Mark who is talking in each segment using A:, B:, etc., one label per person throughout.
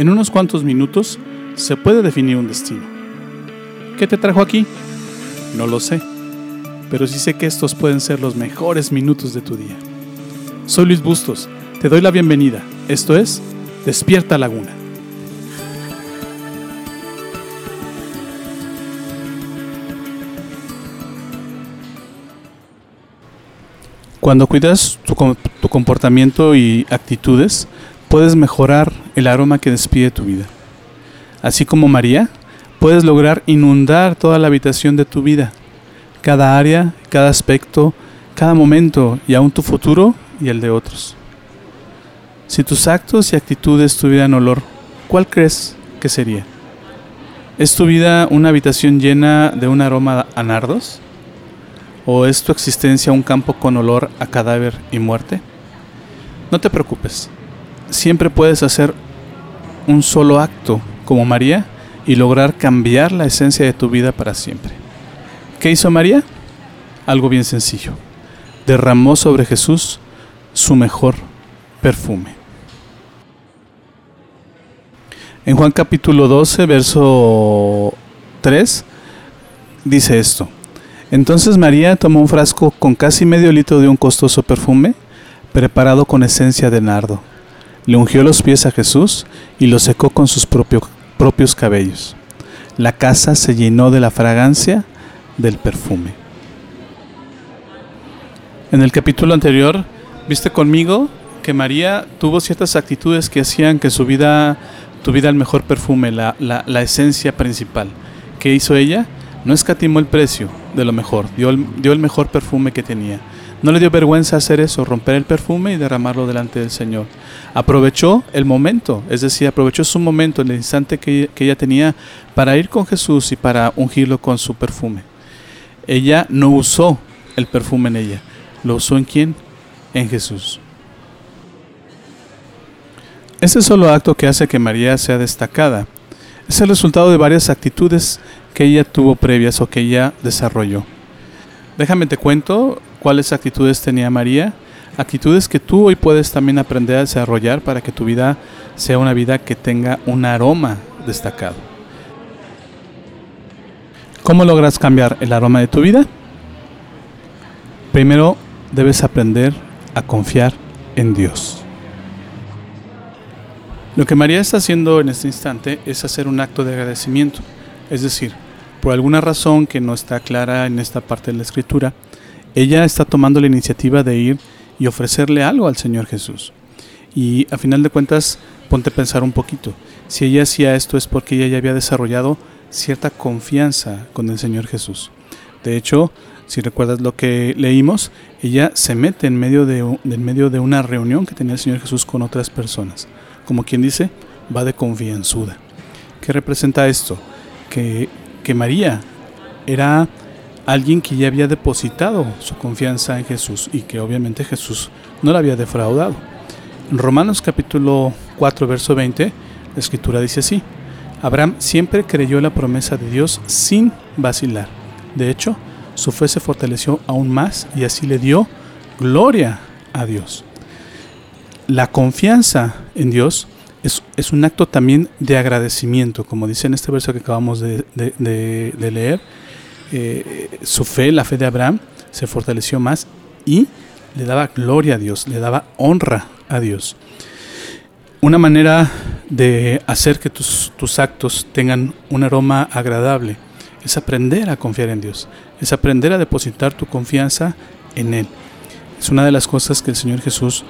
A: En unos cuantos minutos se puede definir un destino. ¿Qué te trajo aquí? No lo sé, pero sí sé que estos pueden ser los mejores minutos de tu día. Soy Luis Bustos, te doy la bienvenida. Esto es Despierta Laguna. Cuando cuidas tu, comportamiento y actitudes, puedes mejorar el aroma que despide tu vida. Así como María, puedes lograr inundar toda la habitación de tu vida, cada área, cada aspecto, cada momento y aún tu futuro y el de otros. Si tus actos y actitudes tuvieran olor, ¿cuál crees que sería? ¿Es tu vida una habitación llena de un aroma a nardos? ¿O es tu existencia un campo con olor a cadáver y muerte? No te preocupes, siempre puedes hacer un solo acto como María y lograr cambiar la esencia de tu vida para siempre. ¿Qué hizo María? Algo bien sencillo. Derramó sobre Jesús su mejor perfume. En Juan capítulo 12, verso 3, dice esto. Entonces María tomó un frasco con casi medio litro de un costoso perfume preparado con esencia de nardo. Le ungió los pies a Jesús y lo secó con sus propios cabellos. La casa se llenó de la fragancia del perfume. En el capítulo anterior, viste conmigo que María tuvo ciertas actitudes que hacían que su vida tuviera el mejor perfume, la, esencia principal. ¿Qué hizo ella? No escatimó el precio de lo mejor, dio el, dio el mejor perfume que tenía. No le dio vergüenza hacer eso, romper el perfume y derramarlo delante del Señor. Aprovechó el momento, es decir, aprovechó su momento, en el instante que, ella tenía para ir con Jesús y para ungirlo con su perfume. Ella no usó el perfume en ella, lo usó en quién? En Jesús. Ese solo acto que hace que María sea destacada es el resultado de varias actitudes que ella tuvo previas o que ella desarrolló. Déjame te cuento cuáles actitudes tenía María, actitudes que tú hoy puedes también aprender a desarrollar para que tu vida sea una vida que tenga un aroma destacado. ¿Cómo logras cambiar el aroma de tu vida? Primero debes aprender a confiar en Dios. Lo que María está haciendo en este instante es hacer un acto de agradecimiento. Es decir, por alguna razón que no está clara en esta parte de la escritura, ella está tomando la iniciativa de ir y ofrecerle algo al Señor Jesús. Y a final de cuentas, ponte a pensar un poquito. Si ella hacía esto es porque ella ya había desarrollado cierta confianza con el Señor Jesús. De hecho, si recuerdas lo que leímos, ella se mete en medio de, en medio de una reunión que tenía el Señor Jesús con otras personas. Como quien dice, va de confianzuda. ¿Qué representa esto? que, María era alguien que ya había depositado su confianza en Jesús y que obviamente Jesús no la había defraudado. En Romanos capítulo 4, verso 20, la escritura dice así, Abraham siempre creyó la promesa de Dios sin vacilar. De hecho, su fe se fortaleció aún más y así le dio gloria a Dios. La confianza en Dios es, un acto también de agradecimiento, como dice en este verso que acabamos de, leer. Eh, su fe, la fe de Abraham, se fortaleció más y le daba gloria a Dios, le daba honra a Dios. Una manera de hacer que tus, actos tengan un aroma agradable es aprender a confiar en Dios, es aprender a depositar tu confianza en Él. Es una de las cosas que el Señor Jesús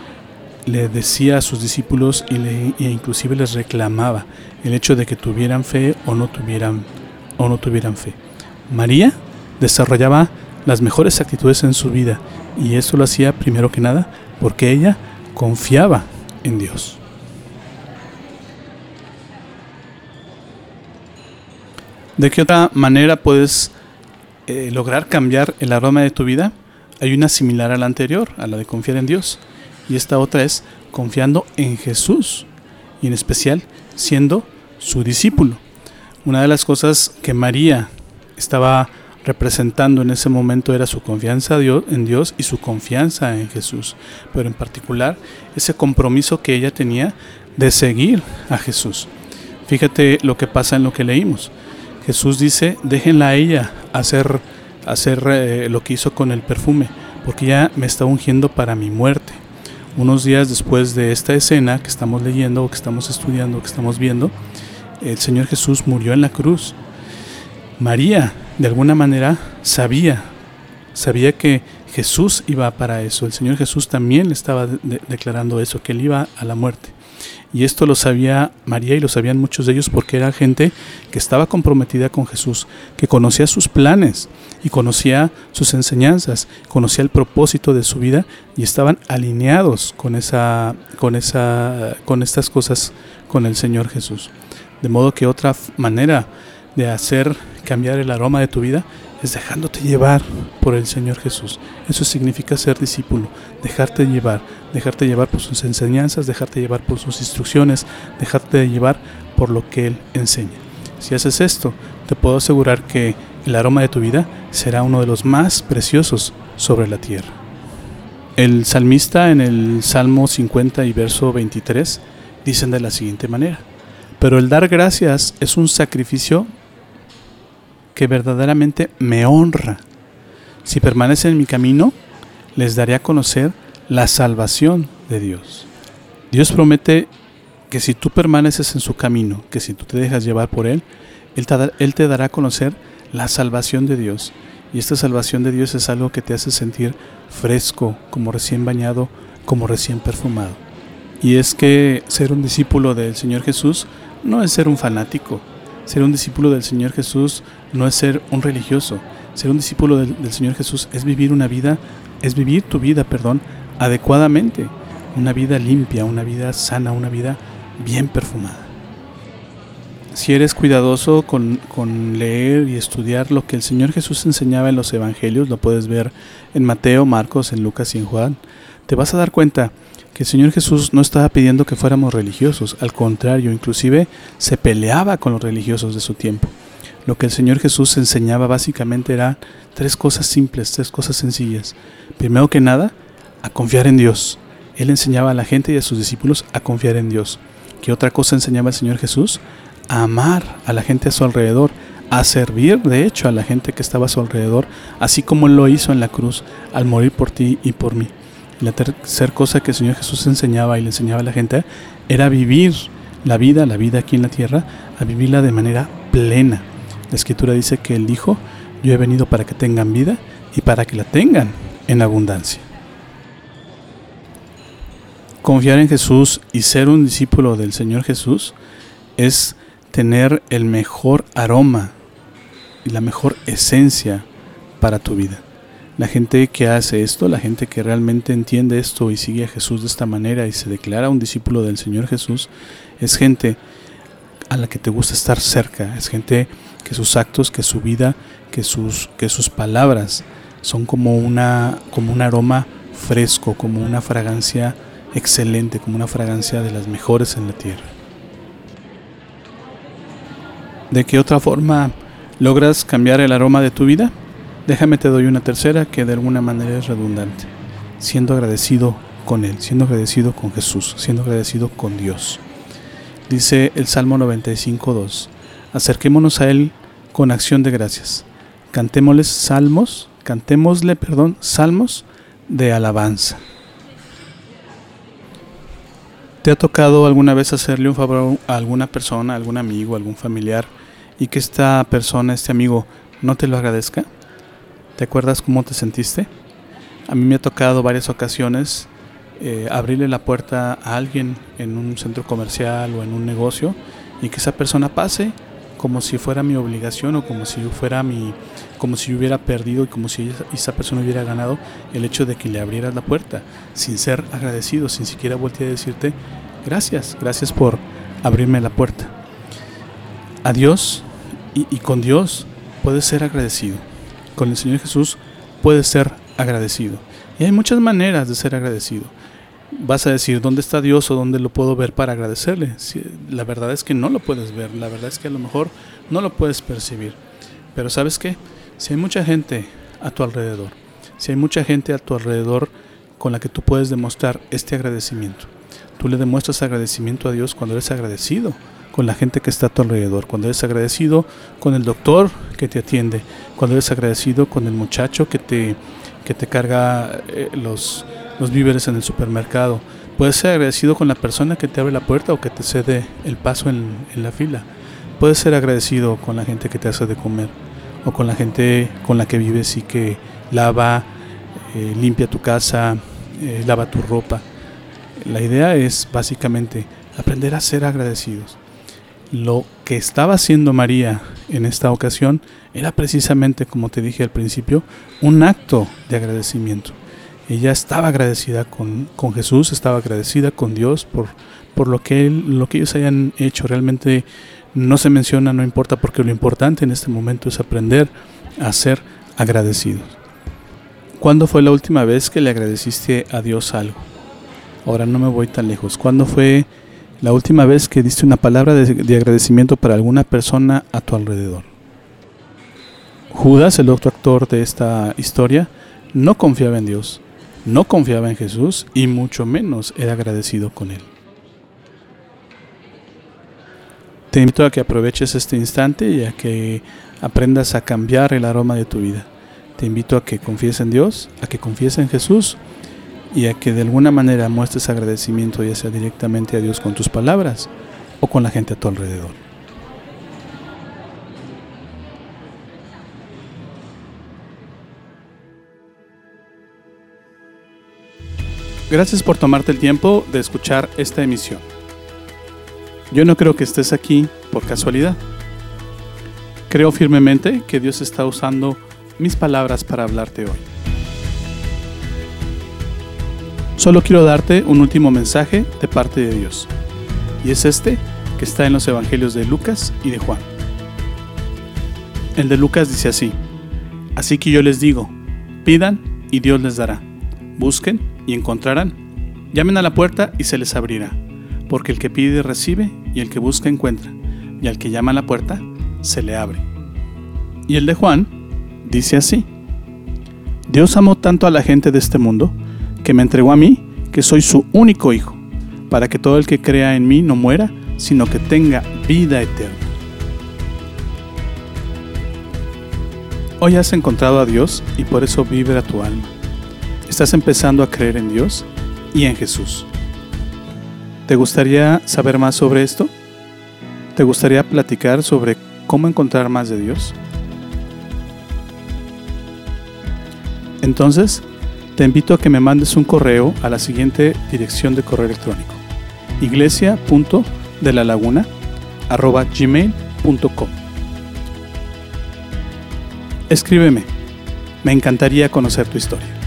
A: le decía a sus discípulos y le, e inclusive les reclamaba el hecho de que tuvieran fe o no tuvieran o no tuvieran fe. María desarrollaba las mejores actitudes en su vida y eso lo hacía primero que nada porque ella confiaba en Dios. ¿De qué otra manera puedes eh, lograr cambiar el aroma de tu vida? Hay una similar a la anterior, a la de confiar en Dios y esta otra es confiando en Jesús y en especial siendo su discípulo. Una de las cosas que María estaba representando en ese momento era su confianza en Dios y su confianza en Jesús, pero en particular ese compromiso que ella tenía de seguir a Jesús. Fíjate lo que pasa en lo que leímos. Jesús dice, déjenla a ella hacer, hacer eh, lo que hizo con el perfume, porque ya me está ungiendo para mi muerte. Unos días después de esta escena que estamos leyendo, que estamos estudiando, que estamos viendo, el Señor Jesús murió en la cruz. María, de alguna manera, sabía, sabía que Jesús iba para eso. El Señor Jesús también le estaba declarando eso, que él iba a la muerte. Y esto lo sabía María y lo sabían muchos de ellos porque era gente que estaba comprometida con Jesús, que conocía sus planes y conocía sus enseñanzas, conocía el propósito de su vida y estaban alineados con esa con esa con estas cosas con el Señor Jesús. De modo que otra manera de hacer cambiar el aroma de tu vida es dejándote llevar por el Señor Jesús. Eso significa ser discípulo, dejarte llevar, dejarte llevar por sus enseñanzas, dejarte llevar por sus instrucciones, dejarte llevar por lo que Él enseña. Si haces esto, te puedo asegurar que el aroma de tu vida será uno de los más preciosos sobre la tierra. El salmista en el Salmo 50 y verso 23 dicen de la siguiente manera, pero el dar gracias es un sacrificio que verdaderamente me honra. Si permanecen en mi camino, les daré a conocer la salvación de Dios. Dios promete que si tú permaneces en su camino, que si tú te dejas llevar por Él, Él te, él te dará a conocer la salvación de Dios. Y esta salvación de Dios es algo que te hace sentir fresco, como recién bañado, como recién perfumado. Y es que ser un discípulo del Señor Jesús no es ser un fanático, ser un discípulo del Señor Jesús no es ser un religioso. Ser un discípulo del, Señor Jesús es vivir una vida, es vivir tu vida, perdón, adecuadamente. Una vida limpia, una vida sana, una vida bien perfumada. Si eres cuidadoso con, con, leer y estudiar lo que el Señor Jesús enseñaba en los evangelios, lo puedes ver en Mateo, Marcos, en Lucas y en Juan, te vas a dar cuenta el Señor Jesús no estaba pidiendo que fuéramos religiosos, al contrario, inclusive se peleaba con los religiosos de su tiempo. Lo que el Señor Jesús enseñaba básicamente era tres cosas simples, tres cosas sencillas. Primero que nada, a confiar en Dios. Él enseñaba a la gente y a sus discípulos a confiar en Dios. ¿Qué otra cosa enseñaba el Señor Jesús? A amar a la gente a su alrededor, a servir de hecho a la gente que estaba a su alrededor, así como lo hizo en la cruz al morir por ti y por mí la tercera cosa que el Señor Jesús enseñaba y le enseñaba a la gente era vivir la vida, la vida aquí en la tierra, a vivirla de manera plena. La escritura dice que Él dijo, yo he venido para que tengan vida y para que la tengan en abundancia. Confiar en Jesús y ser un discípulo del Señor Jesús es tener el mejor aroma y la mejor esencia para tu vida. La gente que hace esto, la gente que realmente entiende esto y sigue a Jesús de esta manera y se declara un discípulo del Señor Jesús, es gente a la que te gusta estar cerca, es gente que sus actos, que su vida, que sus, que sus palabras son como, una, como un aroma fresco, como una fragancia excelente, como una fragancia de las mejores en la tierra. ¿De qué otra forma logras cambiar el aroma de tu vida? Déjame te doy una tercera que de alguna manera es redundante. Siendo agradecido con Él, siendo agradecido con Jesús, siendo agradecido con Dios. Dice el Salmo 95.2. Acerquémonos a Él con acción de gracias. Cantémosle salmos, cantémosle, perdón, salmos de alabanza. ¿Te ha tocado alguna vez hacerle un favor a alguna persona, algún amigo, a algún familiar, y que esta persona, este amigo, no te lo agradezca? ¿Te acuerdas cómo te sentiste? A mí me ha tocado varias ocasiones eh, abrirle la puerta a alguien en un centro comercial o en un negocio y que esa persona pase como si fuera mi obligación o como si fuera mi como si yo hubiera perdido y como si esa persona hubiera ganado el hecho de que le abrieras la puerta sin ser agradecido, sin siquiera voltear a decirte gracias, gracias por abrirme la puerta. A Dios y, y con Dios puedes ser agradecido con el Señor Jesús puedes ser agradecido. Y hay muchas maneras de ser agradecido. Vas a decir, ¿dónde está Dios o dónde lo puedo ver para agradecerle? la verdad es que no lo puedes ver, la verdad es que a lo mejor no lo puedes percibir. Pero sabes qué? Si hay mucha gente a tu alrededor, si hay mucha gente a tu alrededor con la que tú puedes demostrar este agradecimiento, tú le demuestras agradecimiento a Dios cuando eres agradecido con la gente que está a tu alrededor, cuando eres agradecido con el doctor que te atiende, cuando eres agradecido con el muchacho que te, que te carga eh, los, los víveres en el supermercado, puedes ser agradecido con la persona que te abre la puerta o que te cede el paso en, en la fila, puedes ser agradecido con la gente que te hace de comer o con la gente con la que vives y que lava, eh, limpia tu casa, eh, lava tu ropa. La idea es básicamente aprender a ser agradecidos. Lo que estaba haciendo María en esta ocasión era precisamente, como te dije al principio, un acto de agradecimiento. Ella estaba agradecida con, con Jesús, estaba agradecida con Dios por, por lo, que lo que ellos hayan hecho. Realmente no se menciona, no importa, porque lo importante en este momento es aprender a ser agradecidos. ¿Cuándo fue la última vez que le agradeciste a Dios algo? Ahora no me voy tan lejos. ¿Cuándo fue la última vez que diste una palabra de, agradecimiento para alguna persona a tu alrededor? Judas, el otro actor de esta historia, no confiaba en Dios, no confiaba en Jesús y mucho menos era agradecido con él. Te invito a que aproveches este instante y a que aprendas a cambiar el aroma de tu vida. Te invito a que confíes en Dios, a que confíes en Jesús y a que de alguna manera muestres agradecimiento ya sea directamente a Dios con tus palabras o con la gente a tu alrededor. Gracias por tomarte el tiempo de escuchar esta emisión. Yo no creo que estés aquí por casualidad. Creo firmemente que Dios está usando mis palabras para hablarte hoy. Solo quiero darte un último mensaje de parte de Dios. Y es este que está en los Evangelios de Lucas y de Juan. El de Lucas dice así, Así que yo les digo, pidan y Dios les dará, busquen y encontrarán, llamen a la puerta y se les abrirá porque el que pide recibe y el que busca encuentra, y al que llama a la puerta se le abre. Y el de Juan dice así, Dios amó tanto a la gente de este mundo, que me entregó a mí, que soy su único hijo, para que todo el que crea en mí no muera, sino que tenga vida eterna. Hoy has encontrado a Dios y por eso vibra tu alma. Estás empezando a creer en Dios y en Jesús. ¿Te gustaría saber más sobre esto? ¿Te gustaría platicar sobre cómo encontrar más de Dios? Entonces, te invito a que me mandes un correo a la siguiente dirección de correo electrónico: iglesia.delalaguna@gmail.com. Escríbeme. Me encantaría conocer tu historia.